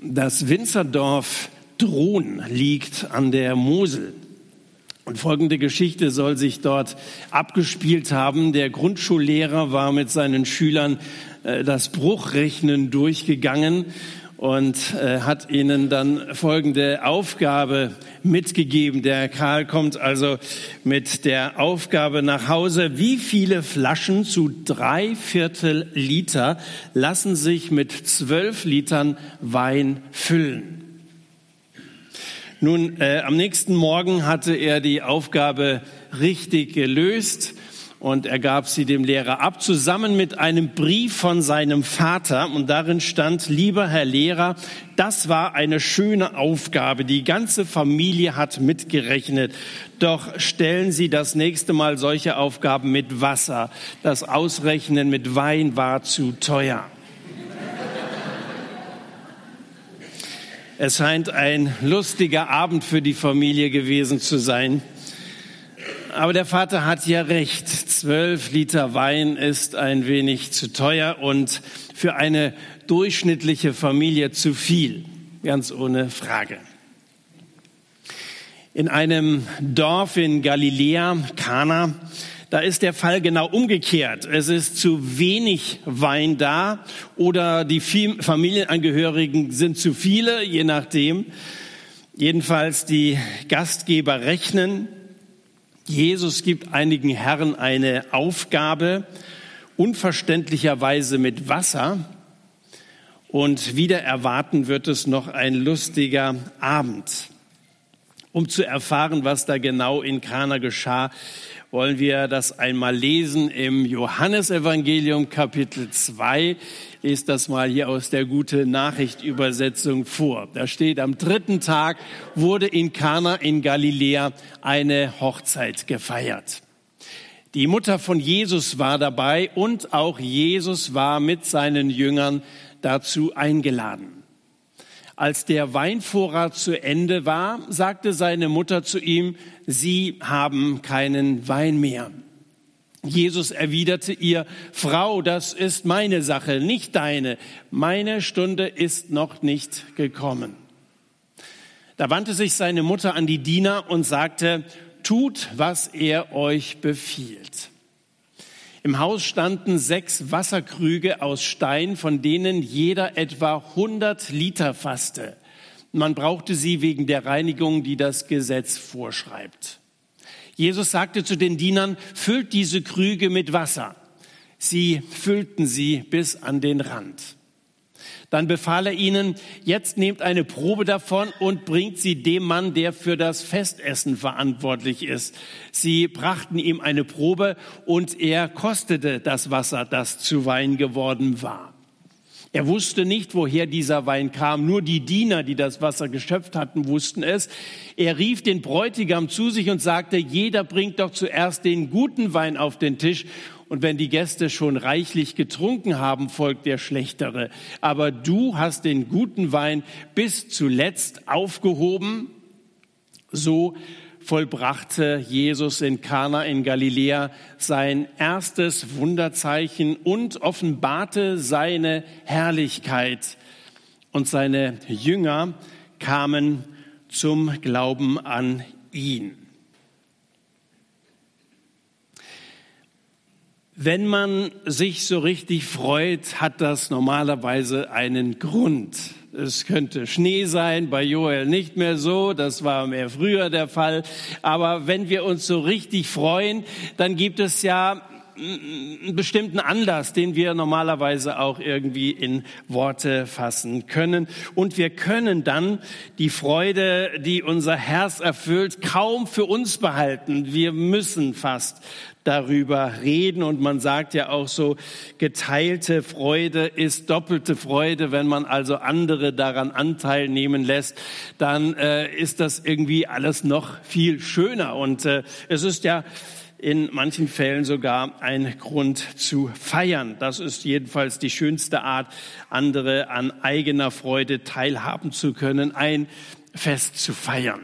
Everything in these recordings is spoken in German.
Das Winzerdorf Drohn liegt an der Mosel. Und folgende Geschichte soll sich dort abgespielt haben. Der Grundschullehrer war mit seinen Schülern äh, das Bruchrechnen durchgegangen und äh, hat ihnen dann folgende Aufgabe mitgegeben. Der Karl kommt also mit der Aufgabe nach Hause, wie viele Flaschen zu drei Viertel Liter lassen sich mit zwölf Litern Wein füllen. Nun, äh, am nächsten Morgen hatte er die Aufgabe richtig gelöst und er gab sie dem Lehrer ab, zusammen mit einem Brief von seinem Vater. Und darin stand, lieber Herr Lehrer, das war eine schöne Aufgabe. Die ganze Familie hat mitgerechnet. Doch stellen Sie das nächste Mal solche Aufgaben mit Wasser. Das Ausrechnen mit Wein war zu teuer. Es scheint ein lustiger Abend für die Familie gewesen zu sein. Aber der Vater hat ja recht. Zwölf Liter Wein ist ein wenig zu teuer und für eine durchschnittliche Familie zu viel. Ganz ohne Frage. In einem Dorf in Galiläa, Kana, da ist der Fall genau umgekehrt. Es ist zu wenig Wein da oder die Familienangehörigen sind zu viele, je nachdem. Jedenfalls die Gastgeber rechnen Jesus gibt einigen Herren eine Aufgabe, unverständlicherweise mit Wasser. Und wieder erwarten wird es noch ein lustiger Abend. Um zu erfahren, was da genau in Kana geschah, wollen wir das einmal lesen im Johannesevangelium Kapitel 2. Lest das mal hier aus der Gute Nachricht Übersetzung vor. Da steht, am dritten Tag wurde in Kana in Galiläa eine Hochzeit gefeiert. Die Mutter von Jesus war dabei und auch Jesus war mit seinen Jüngern dazu eingeladen. Als der Weinvorrat zu Ende war, sagte seine Mutter zu ihm, Sie haben keinen Wein mehr. Jesus erwiderte ihr, Frau, das ist meine Sache, nicht deine. Meine Stunde ist noch nicht gekommen. Da wandte sich seine Mutter an die Diener und sagte, tut, was er euch befiehlt. Im Haus standen sechs Wasserkrüge aus Stein, von denen jeder etwa 100 Liter fasste. Man brauchte sie wegen der Reinigung, die das Gesetz vorschreibt. Jesus sagte zu den Dienern, füllt diese Krüge mit Wasser. Sie füllten sie bis an den Rand. Dann befahl er ihnen, jetzt nehmt eine Probe davon und bringt sie dem Mann, der für das Festessen verantwortlich ist. Sie brachten ihm eine Probe und er kostete das Wasser, das zu Wein geworden war. Er wusste nicht, woher dieser Wein kam. Nur die Diener, die das Wasser geschöpft hatten, wussten es. Er rief den Bräutigam zu sich und sagte, jeder bringt doch zuerst den guten Wein auf den Tisch und wenn die Gäste schon reichlich getrunken haben, folgt der schlechtere. Aber du hast den guten Wein bis zuletzt aufgehoben. So vollbrachte Jesus in Kana in Galiläa sein erstes Wunderzeichen und offenbarte seine Herrlichkeit. Und seine Jünger kamen zum Glauben an ihn. Wenn man sich so richtig freut, hat das normalerweise einen Grund. Es könnte Schnee sein, bei Joel nicht mehr so, das war mehr früher der Fall. Aber wenn wir uns so richtig freuen, dann gibt es ja einen bestimmten Anlass, den wir normalerweise auch irgendwie in Worte fassen können. Und wir können dann die Freude, die unser Herz erfüllt, kaum für uns behalten. Wir müssen fast darüber reden. Und man sagt ja auch so, geteilte Freude ist doppelte Freude. Wenn man also andere daran Anteil nehmen lässt, dann äh, ist das irgendwie alles noch viel schöner. Und äh, es ist ja in manchen Fällen sogar ein Grund zu feiern. Das ist jedenfalls die schönste Art, andere an eigener Freude teilhaben zu können, ein Fest zu feiern.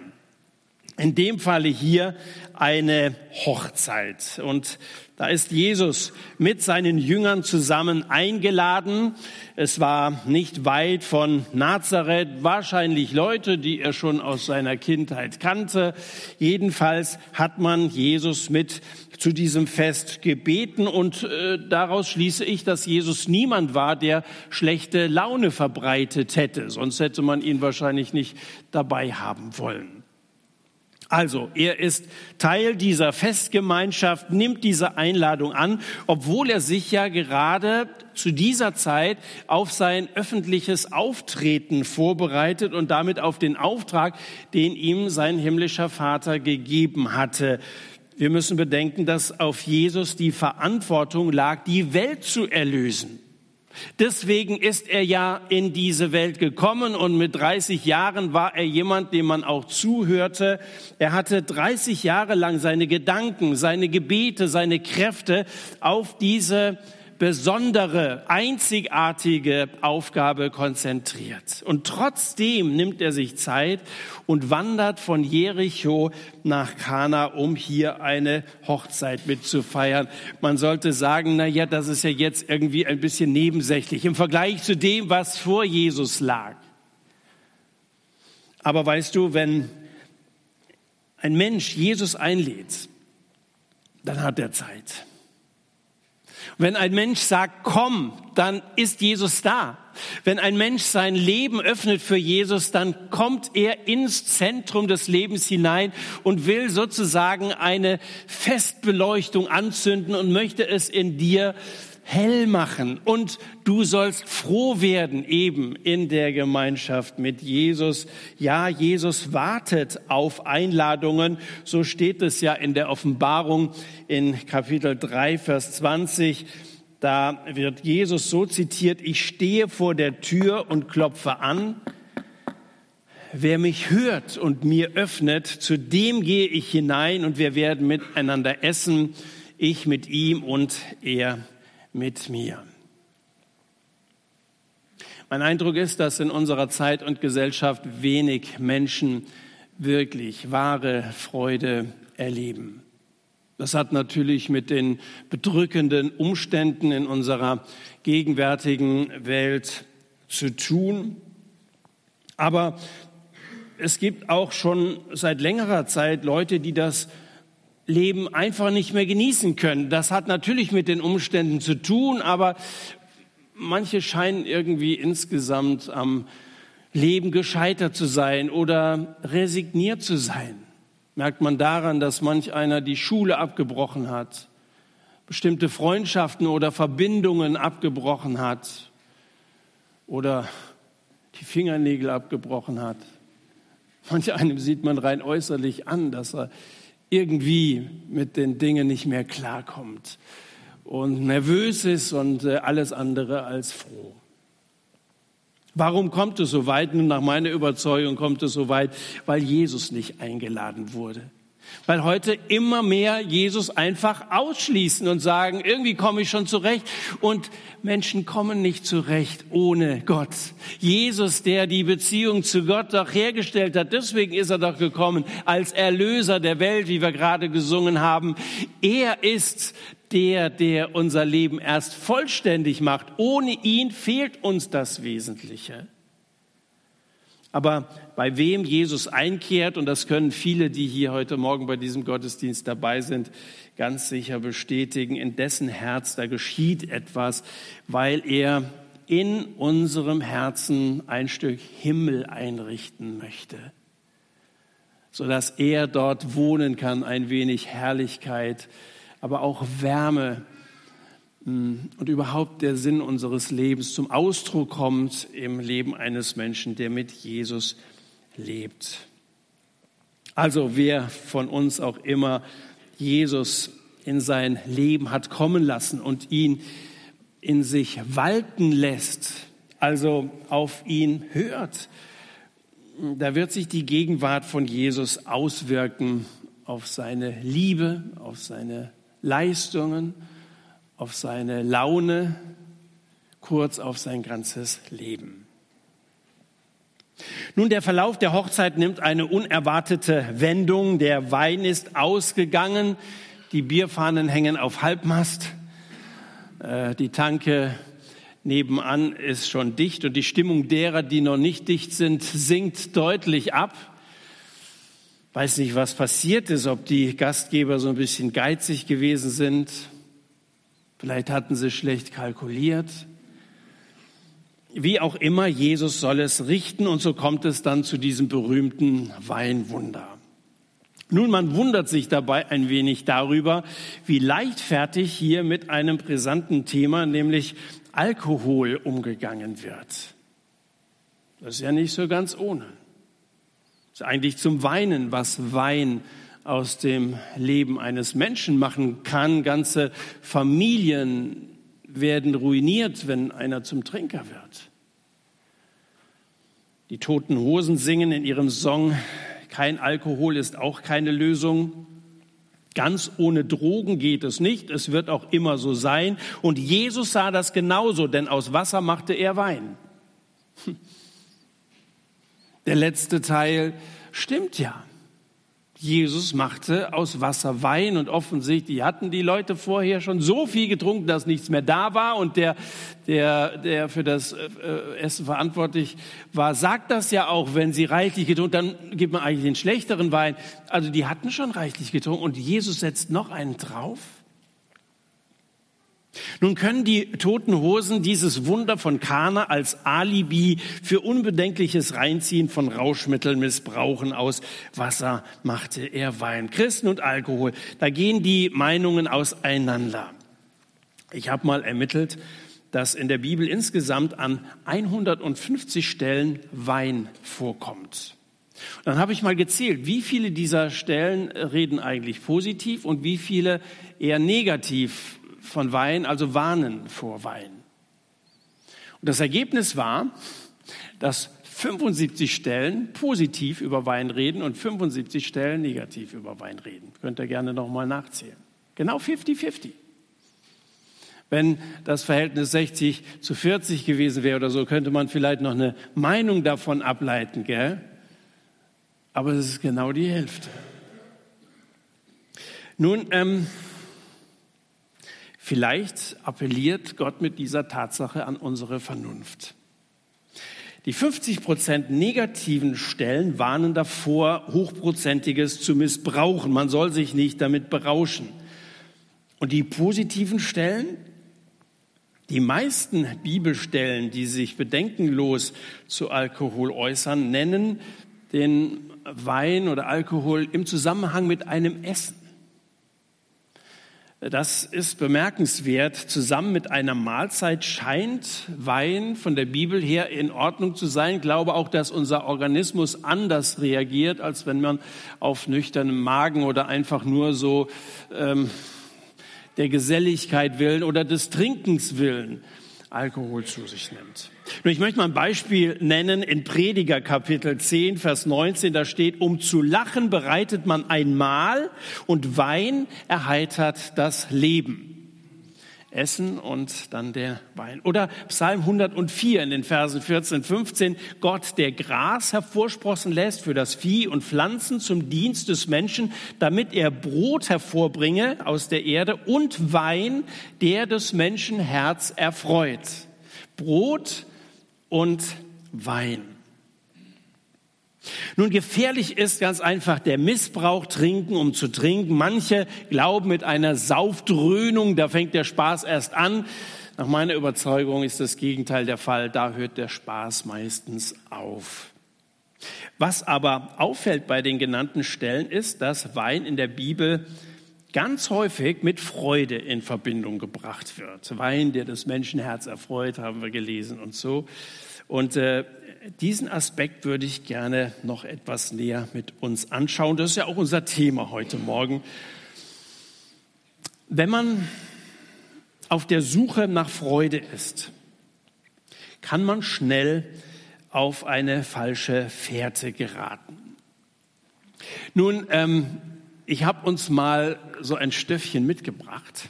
In dem Falle hier eine Hochzeit. Und da ist Jesus mit seinen Jüngern zusammen eingeladen. Es war nicht weit von Nazareth, wahrscheinlich Leute, die er schon aus seiner Kindheit kannte. Jedenfalls hat man Jesus mit zu diesem Fest gebeten und äh, daraus schließe ich, dass Jesus niemand war, der schlechte Laune verbreitet hätte. Sonst hätte man ihn wahrscheinlich nicht dabei haben wollen. Also, er ist Teil dieser Festgemeinschaft, nimmt diese Einladung an, obwohl er sich ja gerade zu dieser Zeit auf sein öffentliches Auftreten vorbereitet und damit auf den Auftrag, den ihm sein himmlischer Vater gegeben hatte. Wir müssen bedenken, dass auf Jesus die Verantwortung lag, die Welt zu erlösen. Deswegen ist er ja in diese Welt gekommen und mit 30 Jahren war er jemand, dem man auch zuhörte. Er hatte 30 Jahre lang seine Gedanken, seine Gebete, seine Kräfte auf diese besondere, einzigartige Aufgabe konzentriert. Und trotzdem nimmt er sich Zeit und wandert von Jericho nach Kana, um hier eine Hochzeit mitzufeiern. Man sollte sagen, na ja, das ist ja jetzt irgendwie ein bisschen nebensächlich im Vergleich zu dem, was vor Jesus lag. Aber weißt du, wenn ein Mensch Jesus einlädt, dann hat er Zeit. Wenn ein Mensch sagt, komm, dann ist Jesus da. Wenn ein Mensch sein Leben öffnet für Jesus, dann kommt er ins Zentrum des Lebens hinein und will sozusagen eine Festbeleuchtung anzünden und möchte es in dir hell machen und du sollst froh werden eben in der Gemeinschaft mit Jesus. Ja, Jesus wartet auf Einladungen. So steht es ja in der Offenbarung in Kapitel 3, Vers 20. Da wird Jesus so zitiert, ich stehe vor der Tür und klopfe an. Wer mich hört und mir öffnet, zu dem gehe ich hinein und wir werden miteinander essen, ich mit ihm und er mit mir. Mein Eindruck ist, dass in unserer Zeit und Gesellschaft wenig Menschen wirklich wahre Freude erleben. Das hat natürlich mit den bedrückenden Umständen in unserer gegenwärtigen Welt zu tun. Aber es gibt auch schon seit längerer Zeit Leute, die das Leben einfach nicht mehr genießen können. Das hat natürlich mit den Umständen zu tun, aber manche scheinen irgendwie insgesamt am Leben gescheitert zu sein oder resigniert zu sein. Merkt man daran, dass manch einer die Schule abgebrochen hat, bestimmte Freundschaften oder Verbindungen abgebrochen hat oder die Fingernägel abgebrochen hat. Manch einem sieht man rein äußerlich an, dass er irgendwie mit den Dingen nicht mehr klarkommt und nervös ist und äh, alles andere als froh. Warum kommt es so weit? Nun, nach meiner Überzeugung kommt es so weit, weil Jesus nicht eingeladen wurde. Weil heute immer mehr Jesus einfach ausschließen und sagen, irgendwie komme ich schon zurecht. Und Menschen kommen nicht zurecht ohne Gott. Jesus, der die Beziehung zu Gott doch hergestellt hat, deswegen ist er doch gekommen als Erlöser der Welt, wie wir gerade gesungen haben. Er ist der, der unser Leben erst vollständig macht. Ohne ihn fehlt uns das Wesentliche. Aber bei wem Jesus einkehrt, und das können viele, die hier heute Morgen bei diesem Gottesdienst dabei sind, ganz sicher bestätigen, in dessen Herz da geschieht etwas, weil er in unserem Herzen ein Stück Himmel einrichten möchte, sodass er dort wohnen kann, ein wenig Herrlichkeit, aber auch Wärme, und überhaupt der Sinn unseres Lebens zum Ausdruck kommt im Leben eines Menschen, der mit Jesus lebt. Also wer von uns auch immer Jesus in sein Leben hat kommen lassen und ihn in sich walten lässt, also auf ihn hört, da wird sich die Gegenwart von Jesus auswirken auf seine Liebe, auf seine Leistungen, auf seine Laune, kurz auf sein ganzes Leben. Nun, der Verlauf der Hochzeit nimmt eine unerwartete Wendung. Der Wein ist ausgegangen, die Bierfahnen hängen auf Halbmast, äh, die Tanke nebenan ist schon dicht und die Stimmung derer, die noch nicht dicht sind, sinkt deutlich ab. Weiß nicht, was passiert ist, ob die Gastgeber so ein bisschen geizig gewesen sind. Vielleicht hatten sie schlecht kalkuliert. Wie auch immer, Jesus soll es richten und so kommt es dann zu diesem berühmten Weinwunder. Nun, man wundert sich dabei ein wenig darüber, wie leichtfertig hier mit einem brisanten Thema, nämlich Alkohol, umgegangen wird. Das ist ja nicht so ganz ohne. Das ist eigentlich zum Weinen, was Wein aus dem Leben eines Menschen machen kann. Ganze Familien werden ruiniert, wenn einer zum Trinker wird. Die toten Hosen singen in ihrem Song, kein Alkohol ist auch keine Lösung. Ganz ohne Drogen geht es nicht. Es wird auch immer so sein. Und Jesus sah das genauso, denn aus Wasser machte er Wein. Der letzte Teil stimmt ja. Jesus machte aus Wasser Wein und offensichtlich hatten die Leute vorher schon so viel getrunken, dass nichts mehr da war und der, der, der für das äh, Essen verantwortlich war, sagt das ja auch, wenn sie reichlich getrunken, dann gibt man eigentlich den schlechteren Wein. Also die hatten schon reichlich getrunken und Jesus setzt noch einen drauf. Nun können die toten Hosen dieses Wunder von Kana als Alibi für unbedenkliches Reinziehen von Rauschmitteln missbrauchen. Aus Wasser machte er Wein. Christen und Alkohol, da gehen die Meinungen auseinander. Ich habe mal ermittelt, dass in der Bibel insgesamt an 150 Stellen Wein vorkommt. Dann habe ich mal gezählt, wie viele dieser Stellen reden eigentlich positiv und wie viele eher negativ von Wein, also warnen vor Wein. Und das Ergebnis war, dass 75 Stellen positiv über Wein reden und 75 Stellen negativ über Wein reden. Könnt ihr gerne nochmal nachzählen. Genau 50-50. Wenn das Verhältnis 60 zu 40 gewesen wäre oder so, könnte man vielleicht noch eine Meinung davon ableiten, gell? Aber es ist genau die Hälfte. Nun, ähm, Vielleicht appelliert Gott mit dieser Tatsache an unsere Vernunft. Die 50 Prozent negativen Stellen warnen davor, Hochprozentiges zu missbrauchen. Man soll sich nicht damit berauschen. Und die positiven Stellen, die meisten Bibelstellen, die sich bedenkenlos zu Alkohol äußern, nennen den Wein oder Alkohol im Zusammenhang mit einem Essen. Das ist bemerkenswert. Zusammen mit einer Mahlzeit scheint Wein von der Bibel her in Ordnung zu sein. Ich glaube auch, dass unser Organismus anders reagiert, als wenn man auf nüchternem Magen oder einfach nur so ähm, der Geselligkeit willen oder des Trinkens willen Alkohol zu sich nimmt. Nun, ich möchte mal ein Beispiel nennen in Prediger Kapitel 10, Vers 19. Da steht, um zu lachen bereitet man ein Mahl und Wein erheitert das Leben. Essen und dann der Wein. Oder Psalm 104 in den Versen 14, 15. Gott, der Gras hervorsprossen lässt für das Vieh und Pflanzen zum Dienst des Menschen, damit er Brot hervorbringe aus der Erde und Wein, der des Menschen Herz erfreut. Brot und Wein. Nun, gefährlich ist ganz einfach der Missbrauch, trinken, um zu trinken. Manche glauben mit einer Saufdröhnung, da fängt der Spaß erst an. Nach meiner Überzeugung ist das Gegenteil der Fall. Da hört der Spaß meistens auf. Was aber auffällt bei den genannten Stellen ist, dass Wein in der Bibel ganz häufig mit Freude in Verbindung gebracht wird. Wein, der das Menschenherz erfreut, haben wir gelesen und so. Und äh, diesen Aspekt würde ich gerne noch etwas näher mit uns anschauen. Das ist ja auch unser Thema heute Morgen. Wenn man auf der Suche nach Freude ist, kann man schnell auf eine falsche Fährte geraten. Nun, ähm, ich habe uns mal so ein Stöffchen mitgebracht.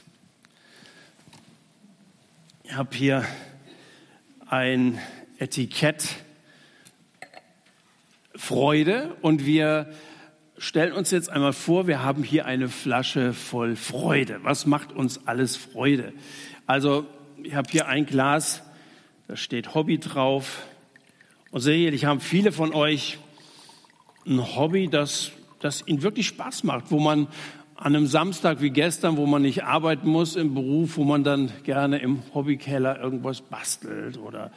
Ich habe hier ein Etikett Freude und wir stellen uns jetzt einmal vor, wir haben hier eine Flasche voll Freude. Was macht uns alles Freude? Also ich habe hier ein Glas, da steht Hobby drauf. Und sicherlich haben viele von euch ein Hobby, das, das ihnen wirklich Spaß macht, wo man an einem Samstag wie gestern, wo man nicht arbeiten muss im Beruf, wo man dann gerne im Hobbykeller irgendwas bastelt oder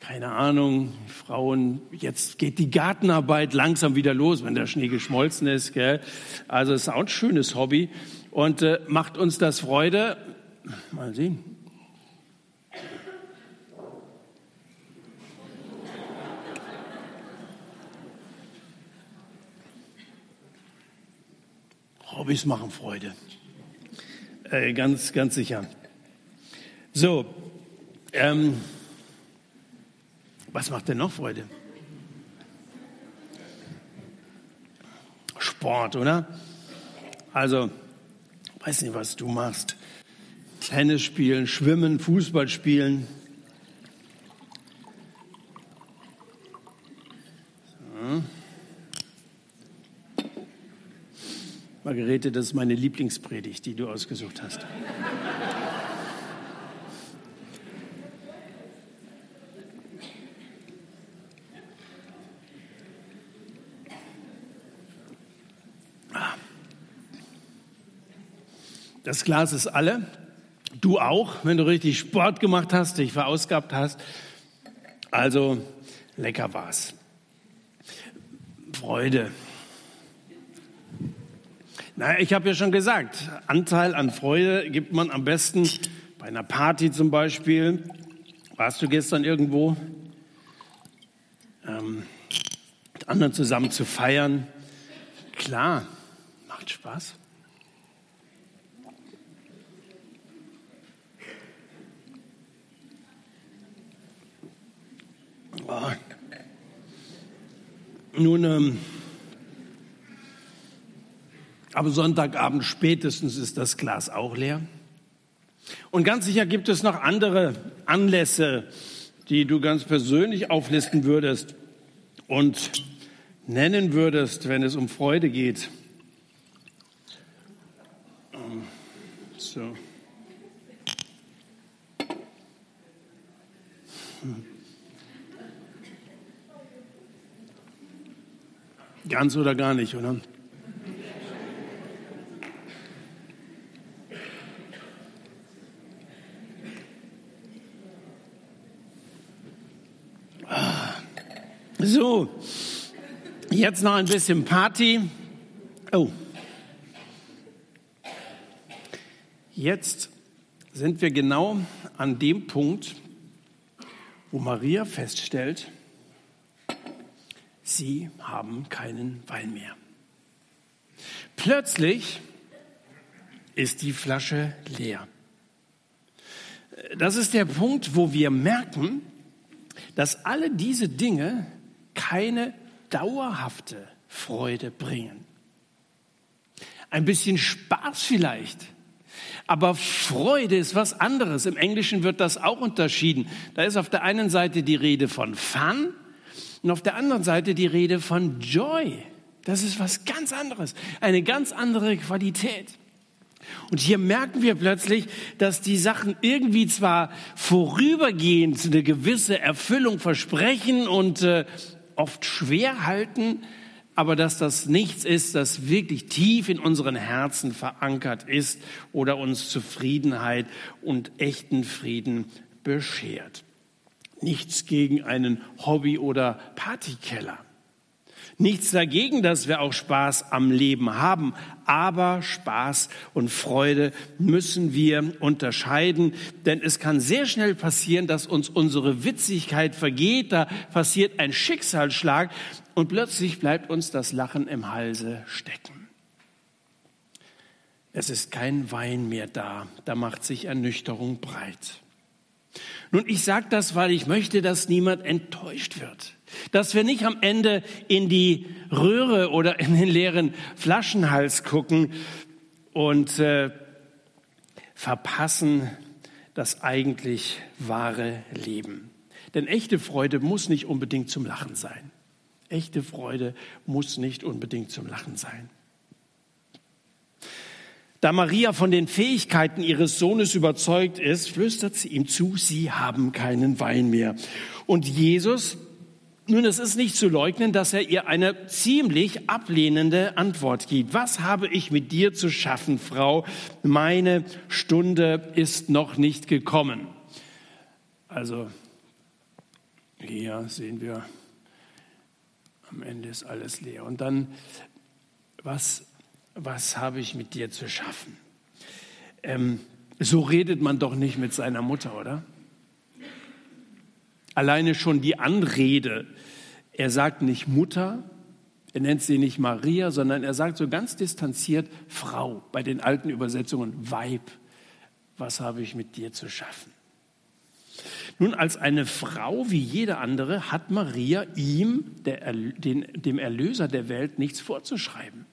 keine Ahnung, Frauen, jetzt geht die Gartenarbeit langsam wieder los, wenn der Schnee geschmolzen ist. Gell? Also es ist auch ein schönes Hobby und äh, macht uns das Freude. Mal sehen. Hobbys machen Freude. Äh, ganz, ganz sicher. So, ähm, was macht denn noch Freude? Sport, oder? Also, weiß nicht, was du machst. Tennis spielen, schwimmen, Fußball spielen. So. Margarete, das ist meine Lieblingspredigt, die du ausgesucht hast. Das Glas ist alle. Du auch, wenn du richtig Sport gemacht hast, dich verausgabt hast. Also lecker war's. Freude. Na, ich habe ja schon gesagt, Anteil an Freude gibt man am besten bei einer Party zum Beispiel. Warst du gestern irgendwo? Ähm, mit anderen zusammen zu feiern. Klar, macht Spaß. Nun, ähm, aber Sonntagabend spätestens ist das Glas auch leer. Und ganz sicher gibt es noch andere Anlässe, die du ganz persönlich auflisten würdest und nennen würdest, wenn es um Freude geht. Ähm, so. Hm. Ganz oder gar nicht, oder? So, jetzt noch ein bisschen Party. Oh. Jetzt sind wir genau an dem Punkt, wo Maria feststellt, sie haben keinen Wein mehr. Plötzlich ist die Flasche leer. Das ist der Punkt, wo wir merken, dass alle diese Dinge keine dauerhafte Freude bringen. Ein bisschen Spaß vielleicht, aber Freude ist was anderes. Im Englischen wird das auch unterschieden. Da ist auf der einen Seite die Rede von Fun und auf der anderen Seite die Rede von Joy. Das ist was ganz anderes, eine ganz andere Qualität. Und hier merken wir plötzlich, dass die Sachen irgendwie zwar vorübergehend eine gewisse Erfüllung versprechen und äh, oft schwer halten, aber dass das nichts ist, das wirklich tief in unseren Herzen verankert ist oder uns Zufriedenheit und echten Frieden beschert. Nichts gegen einen Hobby- oder Partykeller. Nichts dagegen, dass wir auch Spaß am Leben haben, aber Spaß und Freude müssen wir unterscheiden, denn es kann sehr schnell passieren, dass uns unsere Witzigkeit vergeht, da passiert ein Schicksalsschlag und plötzlich bleibt uns das Lachen im Halse stecken. Es ist kein Wein mehr da, da macht sich Ernüchterung breit. Nun, ich sage das, weil ich möchte, dass niemand enttäuscht wird. Dass wir nicht am Ende in die Röhre oder in den leeren Flaschenhals gucken und äh, verpassen das eigentlich wahre Leben. Denn echte Freude muss nicht unbedingt zum Lachen sein. Echte Freude muss nicht unbedingt zum Lachen sein. Da Maria von den Fähigkeiten ihres Sohnes überzeugt ist, flüstert sie ihm zu, sie haben keinen Wein mehr. Und Jesus, nun, es ist nicht zu leugnen, dass er ihr eine ziemlich ablehnende Antwort gibt. Was habe ich mit dir zu schaffen, Frau? Meine Stunde ist noch nicht gekommen. Also, hier sehen wir, am Ende ist alles leer. Und dann, was was habe ich mit dir zu schaffen? Ähm, so redet man doch nicht mit seiner Mutter, oder? Alleine schon die Anrede. Er sagt nicht Mutter, er nennt sie nicht Maria, sondern er sagt so ganz distanziert Frau, bei den alten Übersetzungen Weib. Was habe ich mit dir zu schaffen? Nun, als eine Frau wie jede andere hat Maria ihm, der, den, dem Erlöser der Welt, nichts vorzuschreiben.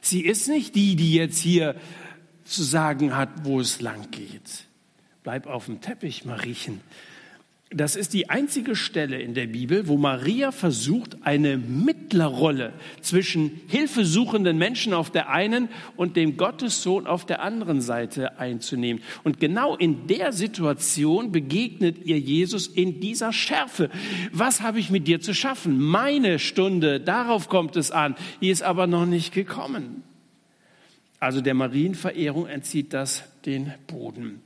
Sie ist nicht die, die jetzt hier zu sagen hat, wo es lang geht. Bleib auf dem Teppich, Mariechen. Das ist die einzige Stelle in der Bibel, wo Maria versucht, eine Mittlerrolle zwischen hilfesuchenden Menschen auf der einen und dem Gottessohn auf der anderen Seite einzunehmen. Und genau in der Situation begegnet ihr Jesus in dieser Schärfe. Was habe ich mit dir zu schaffen? Meine Stunde, darauf kommt es an. Die ist aber noch nicht gekommen. Also der Marienverehrung entzieht das den Boden.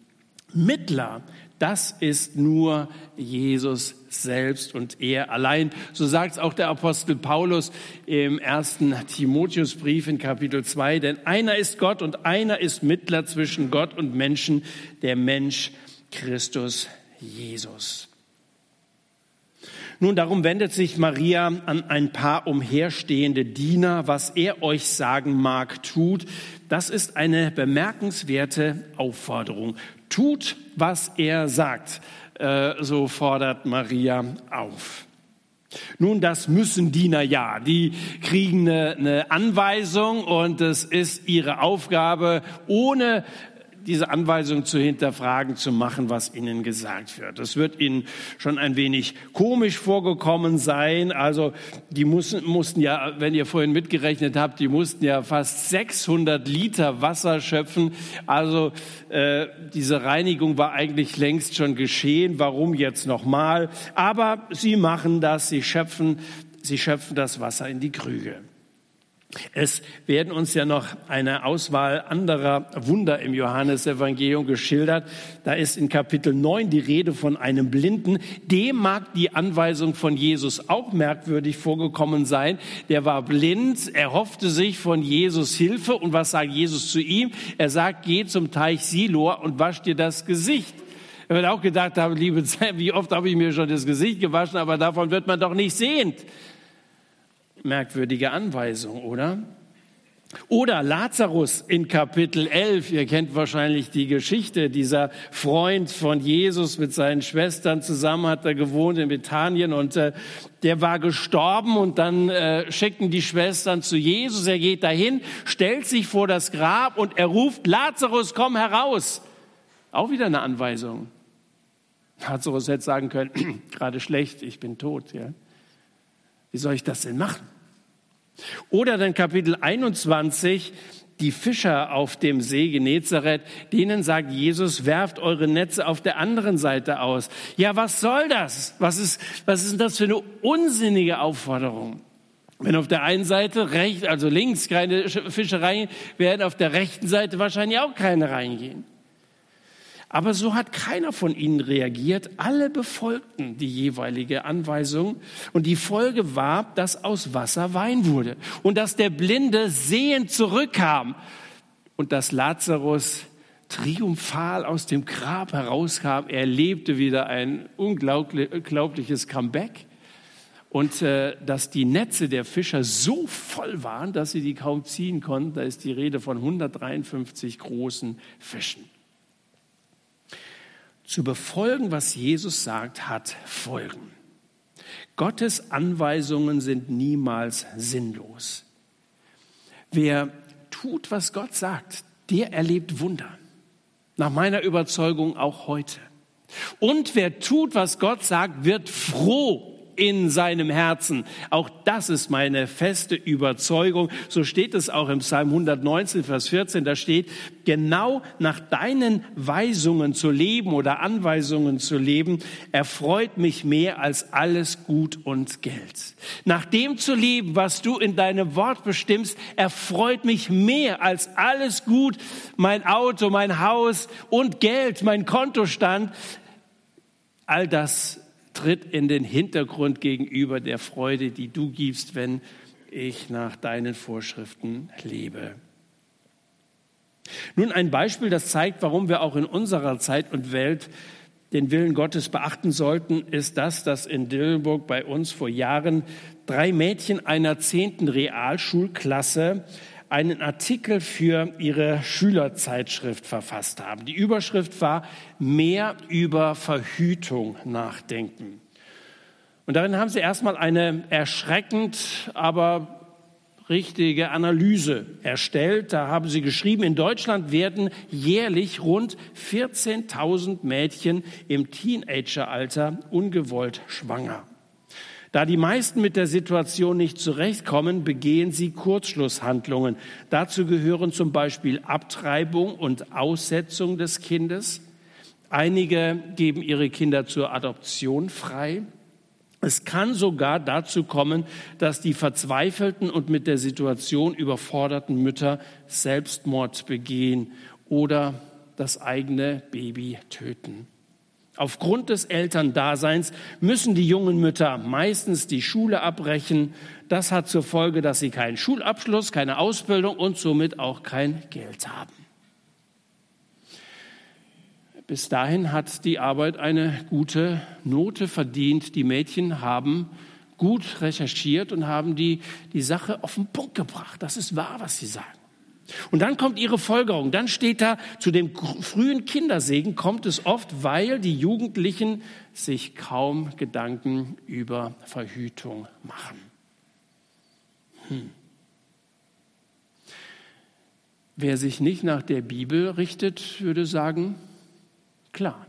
Mittler das ist nur Jesus selbst und er allein. So sagt es auch der Apostel Paulus im ersten Timotheusbrief in Kapitel 2. Denn einer ist Gott und einer ist Mittler zwischen Gott und Menschen, der Mensch Christus Jesus. Nun, darum wendet sich Maria an ein paar umherstehende Diener. Was er euch sagen mag, tut. Das ist eine bemerkenswerte Aufforderung. Tut, was er sagt, äh, so fordert Maria auf. Nun, das müssen Diener ja. Die kriegen eine, eine Anweisung und es ist ihre Aufgabe, ohne diese Anweisung zu hinterfragen, zu machen, was ihnen gesagt wird. Es wird ihnen schon ein wenig komisch vorgekommen sein. Also die mussten, mussten ja, wenn ihr vorhin mitgerechnet habt, die mussten ja fast 600 Liter Wasser schöpfen. Also äh, diese Reinigung war eigentlich längst schon geschehen. Warum jetzt nochmal? Aber sie machen das, sie schöpfen, sie schöpfen das Wasser in die Krüge. Es werden uns ja noch eine Auswahl anderer Wunder im Johannesevangelium geschildert. Da ist in Kapitel 9 die Rede von einem Blinden. Dem mag die Anweisung von Jesus auch merkwürdig vorgekommen sein. Der war blind, er hoffte sich von Jesus Hilfe. Und was sagt Jesus zu ihm? Er sagt, geh zum Teich Silor und wasch dir das Gesicht. Er wird auch gedacht haben, liebe Zeit, wie oft habe ich mir schon das Gesicht gewaschen, aber davon wird man doch nicht sehend merkwürdige Anweisung, oder? Oder Lazarus in Kapitel 11. Ihr kennt wahrscheinlich die Geschichte. Dieser Freund von Jesus mit seinen Schwestern zusammen hat er gewohnt in Bethanien und äh, der war gestorben und dann äh, schickten die Schwestern zu Jesus. Er geht dahin, stellt sich vor das Grab und er ruft, Lazarus, komm heraus. Auch wieder eine Anweisung. Lazarus hätte sagen können, gerade schlecht, ich bin tot. Ja. Wie soll ich das denn machen? Oder dann Kapitel 21, die Fischer auf dem See Genezareth, denen sagt Jesus, werft eure Netze auf der anderen Seite aus. Ja, was soll das? Was ist, was ist das für eine unsinnige Aufforderung? Wenn auf der einen Seite rechts, also links keine Fische reingehen, werden auf der rechten Seite wahrscheinlich auch keine reingehen. Aber so hat keiner von ihnen reagiert. Alle befolgten die jeweilige Anweisung. Und die Folge war, dass aus Wasser Wein wurde. Und dass der Blinde sehend zurückkam. Und dass Lazarus triumphal aus dem Grab herauskam. Er lebte wieder ein unglaubliches Comeback. Und äh, dass die Netze der Fischer so voll waren, dass sie die kaum ziehen konnten. Da ist die Rede von 153 großen Fischen. Zu befolgen, was Jesus sagt, hat Folgen. Gottes Anweisungen sind niemals sinnlos. Wer tut, was Gott sagt, der erlebt Wunder. Nach meiner Überzeugung auch heute. Und wer tut, was Gott sagt, wird froh in seinem Herzen. Auch das ist meine feste Überzeugung. So steht es auch im Psalm 119, Vers 14. Da steht, genau nach deinen Weisungen zu leben oder Anweisungen zu leben, erfreut mich mehr als alles Gut und Geld. Nach dem zu leben, was du in deinem Wort bestimmst, erfreut mich mehr als alles Gut, mein Auto, mein Haus und Geld, mein Kontostand. All das tritt in den Hintergrund gegenüber der Freude, die du gibst, wenn ich nach deinen Vorschriften lebe. Nun ein Beispiel, das zeigt, warum wir auch in unserer Zeit und Welt den Willen Gottes beachten sollten, ist das, dass in Dillenburg bei uns vor Jahren drei Mädchen einer zehnten Realschulklasse einen Artikel für ihre Schülerzeitschrift verfasst haben. Die Überschrift war Mehr über Verhütung nachdenken. Und darin haben sie erstmal eine erschreckend, aber richtige Analyse erstellt. Da haben sie geschrieben, in Deutschland werden jährlich rund 14.000 Mädchen im Teenageralter ungewollt schwanger. Da die meisten mit der Situation nicht zurechtkommen, begehen sie Kurzschlusshandlungen. Dazu gehören zum Beispiel Abtreibung und Aussetzung des Kindes. Einige geben ihre Kinder zur Adoption frei. Es kann sogar dazu kommen, dass die verzweifelten und mit der Situation überforderten Mütter Selbstmord begehen oder das eigene Baby töten. Aufgrund des Elterndaseins müssen die jungen Mütter meistens die Schule abbrechen. Das hat zur Folge, dass sie keinen Schulabschluss, keine Ausbildung und somit auch kein Geld haben. Bis dahin hat die Arbeit eine gute Note verdient. Die Mädchen haben gut recherchiert und haben die, die Sache auf den Punkt gebracht. Das ist wahr, was sie sagen. Und dann kommt ihre Folgerung. Dann steht da, zu dem frühen Kindersegen kommt es oft, weil die Jugendlichen sich kaum Gedanken über Verhütung machen. Hm. Wer sich nicht nach der Bibel richtet, würde sagen, klar.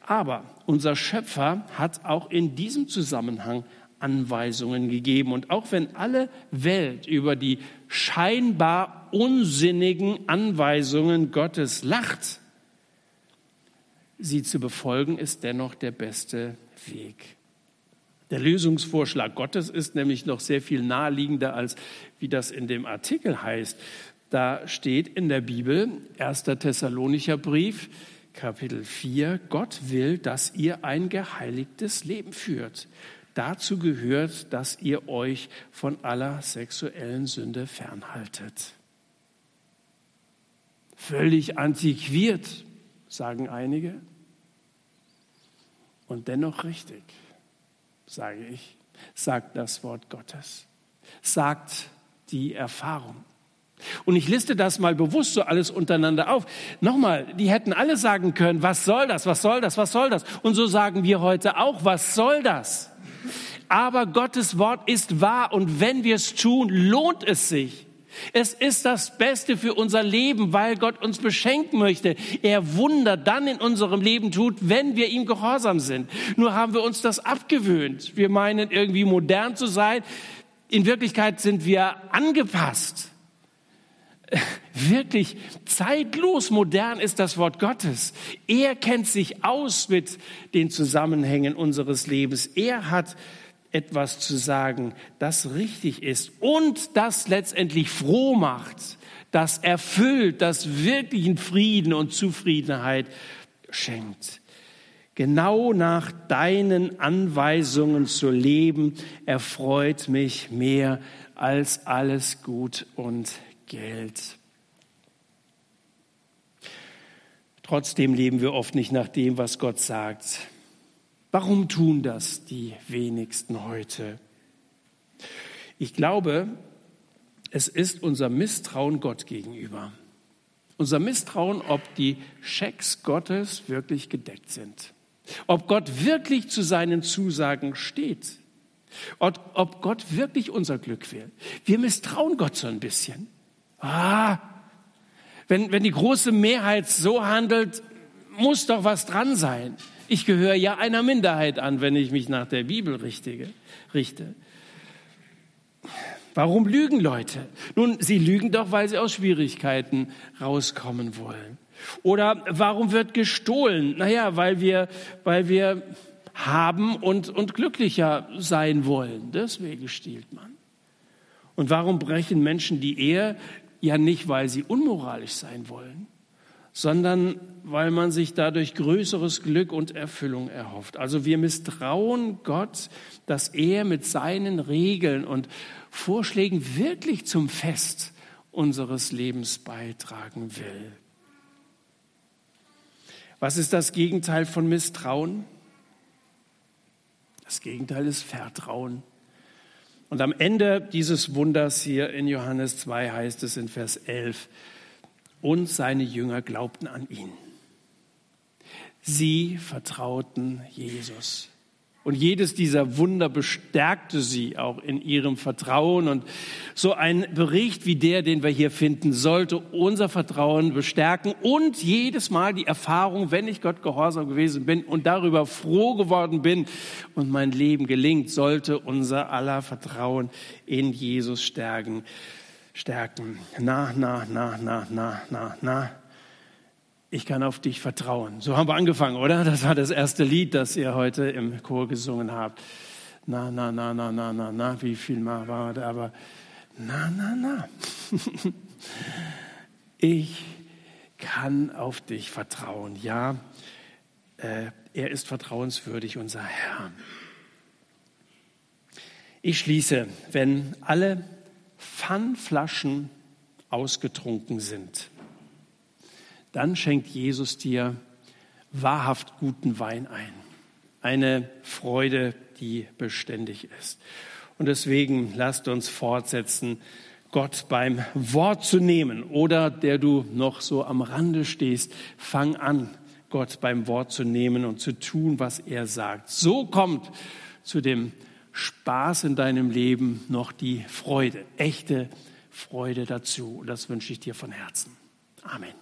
Aber unser Schöpfer hat auch in diesem Zusammenhang Anweisungen gegeben. Und auch wenn alle Welt über die scheinbar unsinnigen Anweisungen Gottes lacht, sie zu befolgen, ist dennoch der beste Weg. Der Lösungsvorschlag Gottes ist nämlich noch sehr viel naheliegender, als wie das in dem Artikel heißt. Da steht in der Bibel, 1. Thessalonicher Brief, Kapitel 4, Gott will, dass ihr ein geheiligtes Leben führt. Dazu gehört, dass ihr euch von aller sexuellen Sünde fernhaltet. Völlig antiquiert, sagen einige. Und dennoch richtig, sage ich, sagt das Wort Gottes, sagt die Erfahrung. Und ich liste das mal bewusst so alles untereinander auf. Nochmal, die hätten alle sagen können, was soll das, was soll das, was soll das? Und so sagen wir heute auch, was soll das? Aber Gottes Wort ist wahr und wenn wir es tun, lohnt es sich. Es ist das Beste für unser Leben, weil Gott uns beschenken möchte. Er Wunder dann in unserem Leben tut, wenn wir ihm gehorsam sind. Nur haben wir uns das abgewöhnt. Wir meinen irgendwie modern zu sein. In Wirklichkeit sind wir angepasst wirklich zeitlos modern ist das Wort Gottes. Er kennt sich aus mit den Zusammenhängen unseres Lebens. Er hat etwas zu sagen, das richtig ist und das letztendlich froh macht, das erfüllt, das wirklichen Frieden und Zufriedenheit schenkt. Genau nach deinen Anweisungen zu leben, erfreut mich mehr als alles Gut und Geld. Trotzdem leben wir oft nicht nach dem, was Gott sagt. Warum tun das die wenigsten heute? Ich glaube, es ist unser Misstrauen Gott gegenüber. Unser Misstrauen, ob die Schecks Gottes wirklich gedeckt sind. Ob Gott wirklich zu seinen Zusagen steht. Ob, Gott wirklich unser Glück will. Wir misstrauen Gott so ein bisschen. Ah, wenn, wenn die große Mehrheit so handelt, muss doch was dran sein. Ich gehöre ja einer Minderheit an, wenn ich mich nach der Bibel richtige, richte. Warum lügen Leute? Nun, sie lügen doch, weil sie aus Schwierigkeiten rauskommen wollen. Oder warum wird gestohlen? Naja, weil wir, weil wir haben und, und glücklicher sein wollen. Deswegen stiehlt man. Und warum brechen Menschen die Ehe? Ja nicht, weil sie unmoralisch sein wollen, sondern weil man sich dadurch größeres Glück und Erfüllung erhofft. Also wir misstrauen Gott, dass er mit seinen Regeln und Vorschlägen wirklich zum Fest unseres Lebens beitragen will. Was ist das Gegenteil von Misstrauen? Das Gegenteil ist Vertrauen. Und am Ende dieses Wunders hier in Johannes 2 heißt es in Vers 11, und seine Jünger glaubten an ihn. Sie vertrauten Jesus. Und jedes dieser Wunder bestärkte sie auch in ihrem Vertrauen. Und so ein Bericht wie der, den wir hier finden, sollte unser Vertrauen bestärken und jedes Mal die Erfahrung, wenn ich Gott gehorsam gewesen bin und darüber froh geworden bin und mein Leben gelingt, sollte unser aller Vertrauen in Jesus stärken. Stärken. Na, na, na, na, na, na, na ich kann auf dich vertrauen. So haben wir angefangen, oder? Das war das erste Lied, das ihr heute im Chor gesungen habt. Na, na, na, na, na, na, na, wie viel mal war das? Aber na, na, na. ich kann auf dich vertrauen. Ja, äh, er ist vertrauenswürdig, unser Herr. Ich schließe, wenn alle Pfannflaschen ausgetrunken sind, dann schenkt Jesus dir wahrhaft guten Wein ein. Eine Freude, die beständig ist. Und deswegen lasst uns fortsetzen, Gott beim Wort zu nehmen oder der du noch so am Rande stehst, fang an, Gott beim Wort zu nehmen und zu tun, was er sagt. So kommt zu dem Spaß in deinem Leben noch die Freude, echte Freude dazu. Und das wünsche ich dir von Herzen. Amen.